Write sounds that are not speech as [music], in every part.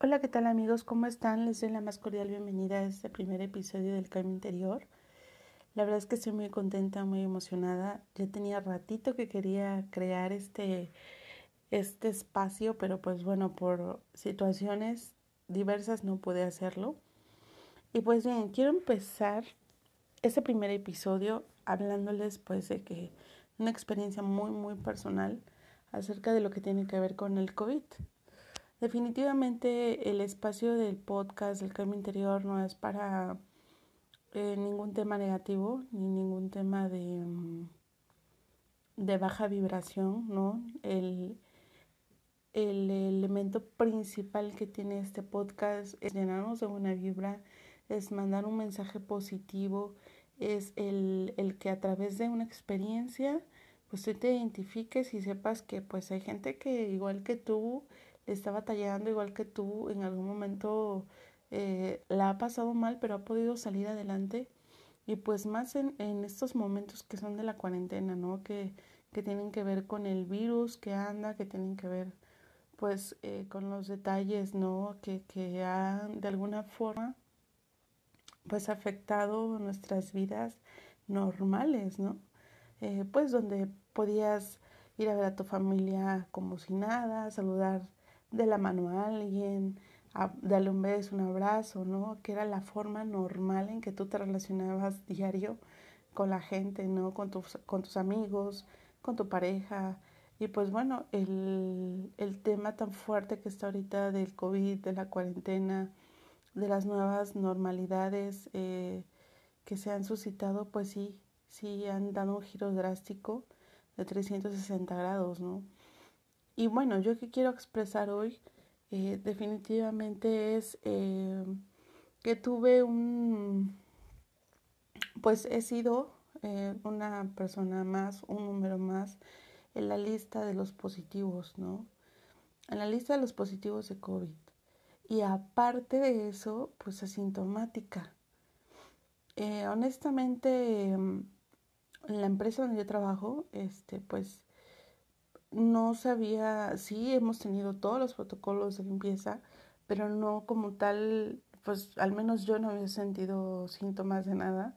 Hola, ¿qué tal amigos? ¿Cómo están? Les doy la más cordial bienvenida a este primer episodio del Cambio Interior. La verdad es que estoy muy contenta, muy emocionada. Ya tenía ratito que quería crear este, este espacio, pero pues bueno, por situaciones diversas no pude hacerlo. Y pues bien, quiero empezar este primer episodio hablándoles pues de que una experiencia muy, muy personal acerca de lo que tiene que ver con el COVID. Definitivamente el espacio del podcast del cambio interior no es para eh, ningún tema negativo ni ningún tema de, mm, de baja vibración, ¿no? El, el elemento principal que tiene este podcast es llenarnos de buena vibra, es mandar un mensaje positivo, es el, el que a través de una experiencia pues tú te identifiques y sepas que pues hay gente que igual que tú está batallando igual que tú, en algún momento eh, la ha pasado mal, pero ha podido salir adelante. Y pues más en, estos momentos que son de la cuarentena, ¿no? Que, que tienen que ver con el virus que anda, que tienen que ver pues eh, con los detalles, ¿no? Que, que han de alguna forma pues afectado nuestras vidas normales, ¿no? Eh, pues donde podías ir a ver a tu familia como si nada, saludar de la mano a alguien, a darle un beso, un abrazo, ¿no? Que era la forma normal en que tú te relacionabas diario con la gente, ¿no? Con tus, con tus amigos, con tu pareja. Y pues bueno, el, el tema tan fuerte que está ahorita del COVID, de la cuarentena, de las nuevas normalidades eh, que se han suscitado, pues sí, sí han dado un giro drástico de 360 grados, ¿no? Y bueno, yo que quiero expresar hoy eh, definitivamente es eh, que tuve un, pues he sido eh, una persona más, un número más en la lista de los positivos, ¿no? En la lista de los positivos de COVID. Y aparte de eso, pues asintomática. honestamente, en la empresa donde yo trabajo, este, pues no sabía, sí hemos tenido todos los protocolos de limpieza, pero no como tal, pues al menos yo no había sentido síntomas de nada.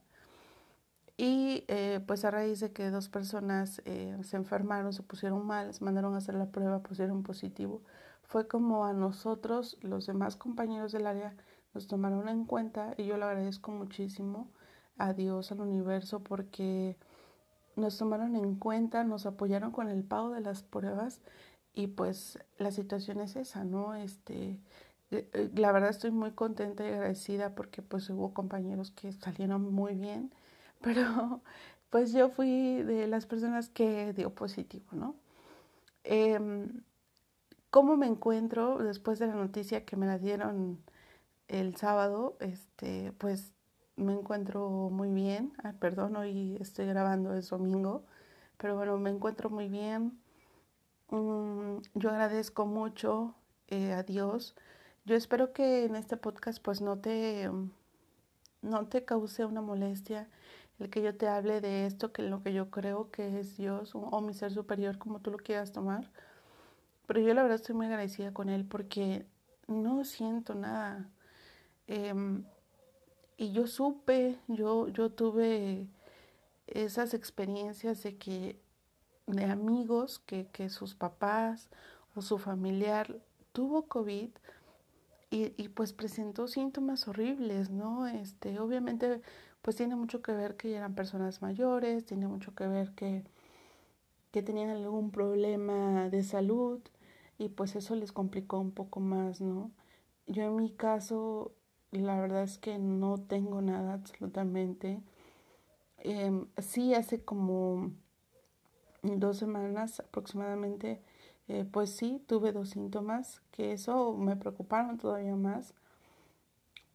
Y eh, pues a raíz de que dos personas eh, se enfermaron, se pusieron mal, se mandaron a hacer la prueba, pusieron positivo, fue como a nosotros, los demás compañeros del área, nos tomaron en cuenta y yo lo agradezco muchísimo a Dios, al universo, porque nos tomaron en cuenta, nos apoyaron con el pago de las pruebas y pues la situación es esa, ¿no? Este, eh, eh, la verdad estoy muy contenta y agradecida porque pues hubo compañeros que salieron muy bien, [laughs] pero pues yo fui de las personas que dio positivo, ¿no? Eh, ¿Cómo me encuentro después de la noticia que me la dieron el sábado? Este, pues me encuentro muy bien. perdón, hoy estoy grabando, es domingo, pero bueno, me encuentro muy bien. Mm, yo agradezco mucho eh, a Dios. Yo espero que en este podcast pues no te, no te cause una molestia el que yo te hable de esto, que lo que yo creo que es Dios o, mi ser superior, como tú lo quieras tomar. Pero yo la verdad estoy muy agradecida con Él porque no siento nada. Em, y yo supe, yo, yo tuve esas experiencias de que de amigos que, que sus papás o su familiar tuvo COVID y, pues presentó síntomas horribles, ¿no? Este, obviamente, pues tiene mucho que ver que eran personas mayores, tiene mucho que ver que, que tenían algún problema de salud y pues eso les complicó un poco más, ¿no? Yo en mi caso la verdad es que no tengo nada absolutamente. Eh, sí, hace como dos semanas aproximadamente, eh, pues sí, tuve dos síntomas, que eso me preocuparon todavía más.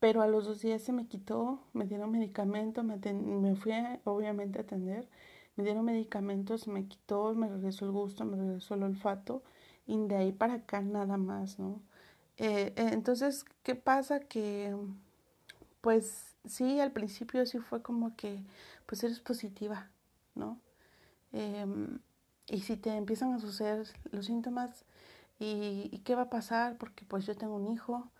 Pero a los dos días se me quitó, me dieron medicamento, me, me fui obviamente a atender, me dieron medicamentos, me quitó, me regresó el gusto, me regresó el olfato y de ahí para acá nada más, ¿no? Eh, eh, entonces, ¿qué pasa? Que, pues sí, al principio sí fue como que, pues eres positiva, ¿no? Em, y si te empiezan a suceder los síntomas, ¿Y, qué va a pasar? Porque pues yo tengo un hijo.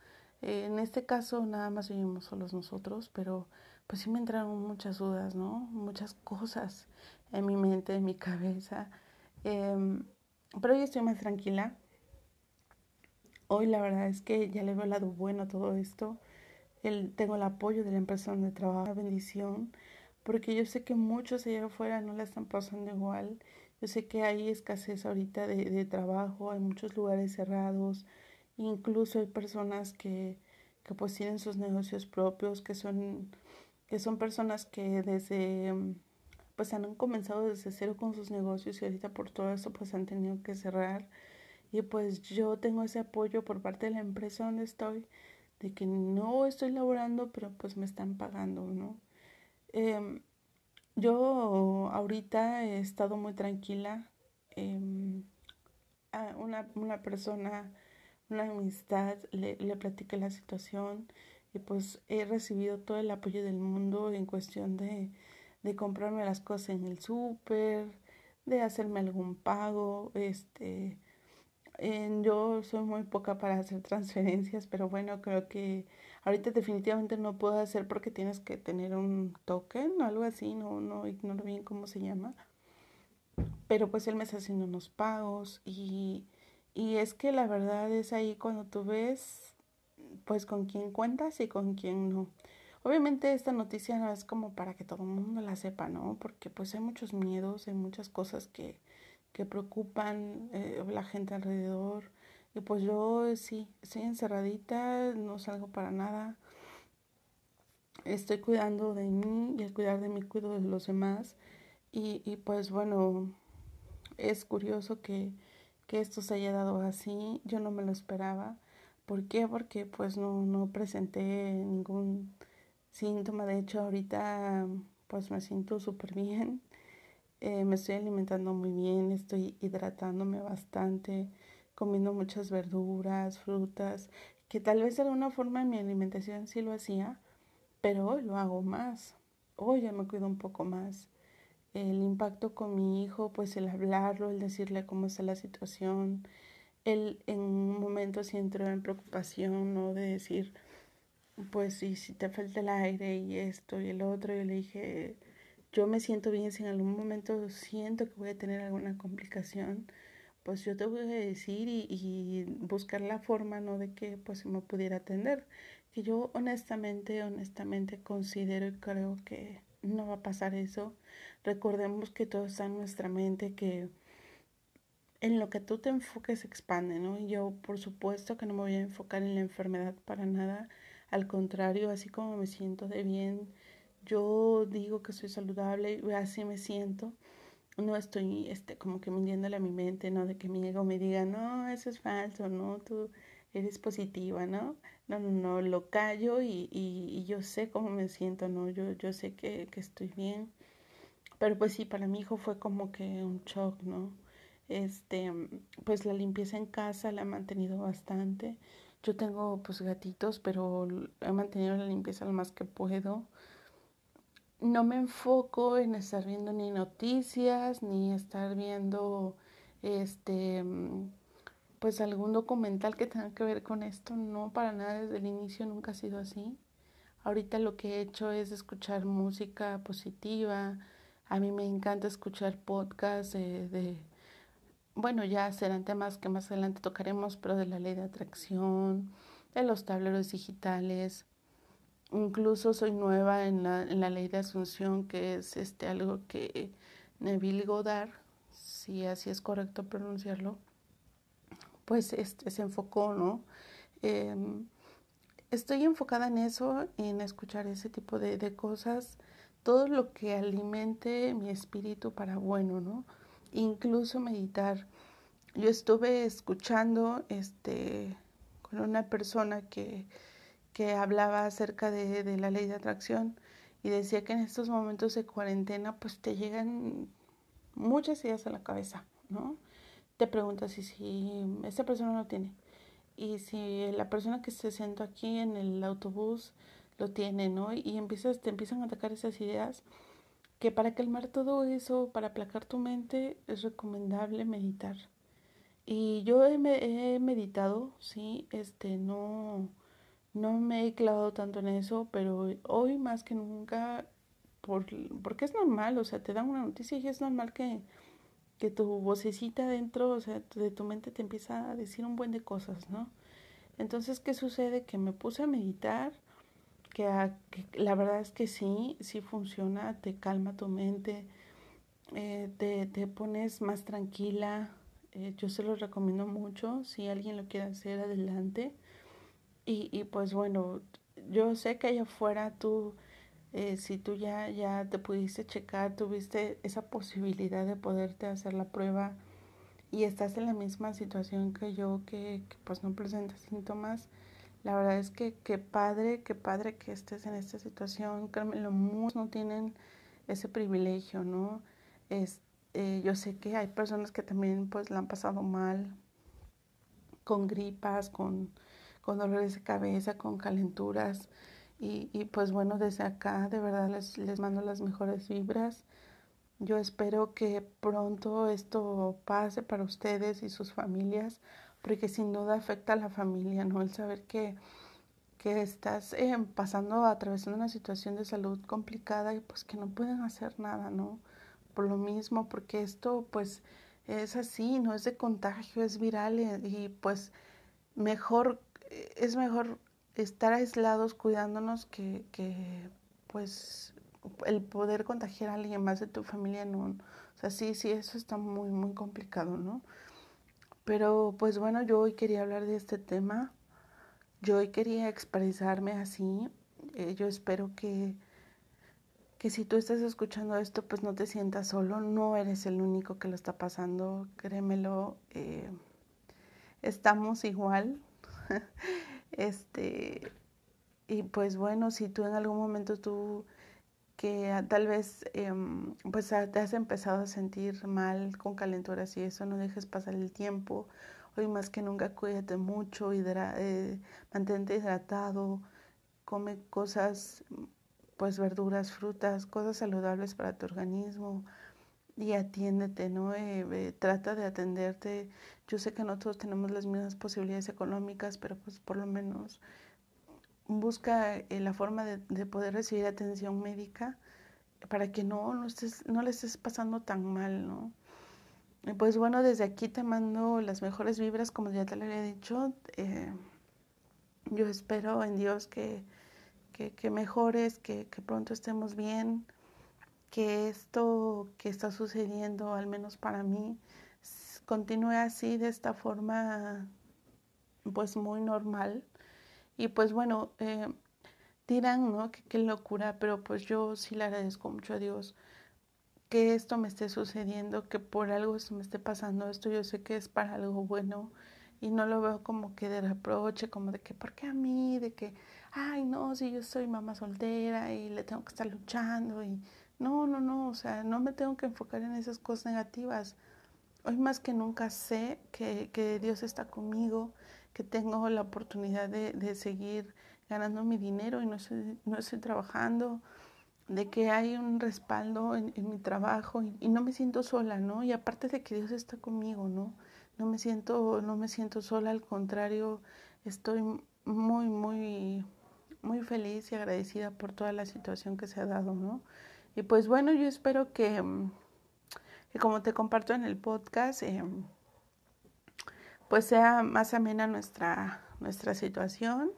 Eh, en este caso nada más vivimos solos nosotros, pero pues sí me entraron muchas dudas, ¿no? Muchas cosas en mi mente, en mi cabeza. Em, pero hoy estoy más tranquila. Hoy la verdad es que ya le veo el lado bueno a todo esto. El, tengo el apoyo de la empresa donde trabajo, bendición, porque yo sé que muchos allá afuera no la están pasando igual yo sé que hay escasez ahorita de, de trabajo, hay muchos lugares cerrados, incluso hay personas que, que pues tienen sus negocios propios, que son, que son personas que desde pues han comenzado desde cero con sus negocios y ahorita por todo eso pues han tenido que cerrar. Y pues yo tengo ese apoyo por parte de la empresa donde estoy, de que no estoy laborando, pero pues me están pagando, ¿no? Eh, yo ahorita he estado muy tranquila. Eh, a una, una, persona, una amistad, le, le platiqué la situación y pues he recibido todo el apoyo del mundo en cuestión de, de comprarme las cosas en el súper, de hacerme algún pago, este, yo soy muy poca para hacer transferencias, pero bueno, creo que ahorita definitivamente no puedo hacer porque tienes que tener un token o algo así, no, no ignoro bien cómo se llama. Pero pues él me está haciendo unos pagos y, y es que la verdad es ahí cuando tú ves pues con quién cuentas y con quién no. Obviamente esta noticia no es como para que todo el mundo la sepa, ¿no? Porque pues hay muchos miedos, hay muchas cosas que, que preocupan eh, la gente alrededor. Y pues yo sí, estoy encerradita, no salgo para nada. Estoy cuidando de mí y al cuidar de mí cuido de los demás. Y, y pues bueno, es curioso que, que esto se haya dado así. Yo no me lo esperaba. ¿Por qué? Porque pues no, no presenté ningún síntoma. De hecho, ahorita pues me siento súper bien. Eh, me estoy alimentando muy bien, estoy hidratándome bastante, comiendo muchas verduras, frutas, que tal vez de alguna forma en mi alimentación sí lo hacía, pero hoy lo hago más. Hoy ya me cuido un poco más. El impacto con mi hijo, pues el hablarlo, el decirle cómo está la situación, él en un momento sí entró en preocupación, ¿no? De decir, pues sí, si te falta el aire y esto y el otro, yo le dije, yo me siento bien, si en algún momento siento que voy a tener alguna complicación, pues yo te voy a decir y, buscar la forma, ¿no? De que pues me pudiera atender. Que yo honestamente, honestamente considero y creo que no va a pasar eso. Recordemos que todo está en nuestra mente, que en lo que tú te enfoques expande, ¿no? Y yo por supuesto que no me voy a enfocar en la enfermedad para nada. Al contrario, así como me siento de bien, yo digo que soy saludable así me siento. No estoy este, como que mintiéndole a mi mente, ¿no? De que mi ego me diga, no, eso es falso, no, tú eres positiva, ¿no? No, no, no, lo callo y, y, yo sé cómo me siento, ¿no? Yo, yo sé que, que estoy bien. Pero pues sí, para mi hijo fue como que un shock, ¿no? Este, pues la limpieza en casa la he mantenido bastante. Yo tengo pues gatitos, pero he mantenido la limpieza lo más que puedo no me enfoco en estar viendo ni noticias, ni estar viendo este pues algún documental que tenga que ver con esto, no para nada desde el inicio nunca ha sido así. Ahorita lo que he hecho es escuchar música positiva. A mí me encanta escuchar podcasts de, de bueno, ya serán temas que más adelante tocaremos, pero de la ley de atracción, de los tableros digitales, Incluso soy nueva en la, en la ley de asunción, que es este algo que Neville Goddard, si así es correcto pronunciarlo, pues este se enfocó, ¿no? Em, estoy enfocada en eso, en escuchar ese tipo de, de cosas, todo lo que alimente mi espíritu para bueno, ¿no? Incluso meditar. Yo estuve escuchando este con una persona que que hablaba acerca de, de, la ley de atracción y decía que en estos momentos de cuarentena pues te llegan muchas ideas a la cabeza, ¿no? Te preguntas si, si esta persona lo tiene y si la persona que se sentó aquí en el autobús lo tiene, ¿no? Y empiezas, te empiezan a atacar esas ideas que para calmar todo eso, para aplacar tu mente, es recomendable meditar. Y yo he, he meditado, sí, este, no, no me he clavado tanto en eso, pero hoy más que nunca, por, porque es normal, o sea, te dan una noticia y es normal que, que tu vocecita dentro, o sea, de tu mente te empieza a decir un buen de cosas, ¿no? Entonces, ¿qué sucede? Que me puse a meditar, que, la verdad es que sí, sí funciona, te calma tu mente, eh, te, te, pones más tranquila. Eh, yo se lo recomiendo mucho, si alguien lo quiere hacer, adelante. Y, y pues bueno, yo sé que allá afuera tú, eh, si tú ya, ya te pudiste checar, tuviste esa posibilidad de poderte hacer la prueba y estás en la misma situación que yo, que, que pues no presentas síntomas, la verdad es que qué padre, qué padre que estés en esta situación. Créanme, muchos no tienen ese privilegio, ¿no? Es, eh, yo sé que hay personas que también pues la han pasado mal con gripas, con, con dolores de cabeza, con calenturas. Y, y pues bueno, desde acá de verdad les, les mando las mejores vibras. Yo espero que pronto esto pase para ustedes y sus familias porque sin duda afecta a la familia, ¿no? El saber que, que estás eh, pasando, atravesando una situación de salud complicada y pues que no pueden hacer nada, ¿no? Por lo mismo, porque esto pues es así, no es de contagio, es viral y, y pues mejor, es mejor estar aislados cuidándonos que, que pues el poder contagiar a alguien más de tu familia, no, o sea, sí, sí, eso está muy, muy complicado, ¿no? Pero pues bueno, yo hoy quería hablar de este tema. Yo hoy quería expresarme así. Eh, yo espero que, que si tú estás escuchando esto, pues no te sientas solo. No eres el único que lo está pasando. Créemelo. Eh, estamos igual. Este. Y pues bueno, si tú en algún momento tú que tal vez em, pues te has empezado a sentir mal con calenturas y eso, no dejes pasar el tiempo. Hoy más que nunca cuídate mucho, eh, mantente hidratado, come cosas, pues verduras, frutas, cosas saludables para tu organismo y atiéndete, ¿no? Eh, eh, trata de atenderte. Yo sé que no todos tenemos las mismas posibilidades económicas, pero pues por lo menos busca eh, la forma de, de, poder recibir atención médica para que no, no, estés, no le estés pasando tan mal, ¿no? Pues bueno, desde aquí te mando las mejores vibras, como ya te lo había dicho. Yo espero en Dios que, que, que mejores, que, que pronto estemos bien, que esto que está sucediendo, al menos para mí, continúe así, de esta forma, pues muy normal y pues bueno, eh, dirán, ¿no? Que qué locura, pero pues yo sí le agradezco mucho a Dios que esto me esté sucediendo, que por algo esto me esté pasando, esto yo sé que es para algo bueno y no lo veo como que de reproche, como de que, ¿por qué a mí? De que, ay, no, si yo soy mamá soltera y le tengo que estar luchando y no, no, no, o sea, no me tengo que enfocar en esas cosas negativas. Hoy más que nunca sé que, que Dios está conmigo, que tengo la oportunidad de, de seguir ganando mi dinero y no estoy, no estoy trabajando, de que hay un respaldo en, mi trabajo y, y, no me siento sola, ¿no? Y aparte de que Dios está conmigo, ¿no? No me siento, no me siento sola, al contrario, estoy muy, muy, muy feliz y agradecida por toda la situación que se ha dado, ¿no? Y pues bueno, yo espero que, que como te comparto en el podcast, eh, pues sea más amena nuestra, nuestra situación.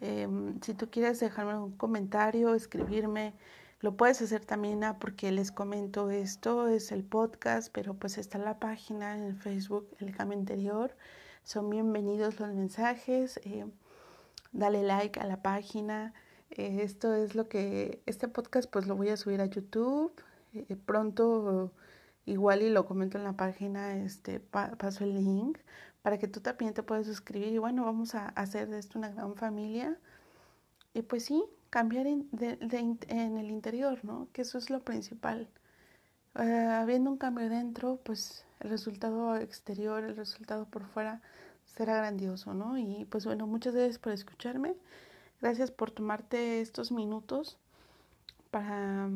Eh, si tú quieres dejarme un comentario, escribirme, lo puedes hacer también ah, porque les comento esto, es el podcast, pero pues está la página en Facebook, el cambio interior. Son bienvenidos los mensajes. Eh, dale like a la página. Eh, esto es lo que, este podcast pues lo voy a subir a YouTube. Eh, pronto igual y lo comento en la página, este, paso el link para que tú también te puedas suscribir y bueno, vamos a hacer de esto una gran familia. Y pues sí, cambiar de, de, en el interior, ¿no? Que eso es lo principal. Uh, habiendo un cambio dentro, pues el resultado exterior, el resultado por fuera será grandioso, ¿no? Y pues bueno, muchas gracias por escucharme. Gracias por tomarte estos minutos para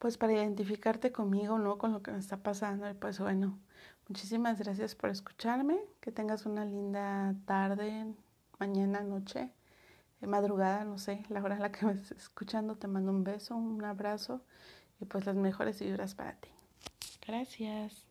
pues para identificarte conmigo, ¿no? Con lo que me está pasando. Y pues bueno, Muchísimas gracias por escucharme. Que tengas una linda tarde, mañana, noche, eh, madrugada, no sé, la hora en la que me estés escuchando. Te mando un beso, un abrazo y pues las mejores vibras para ti. Gracias.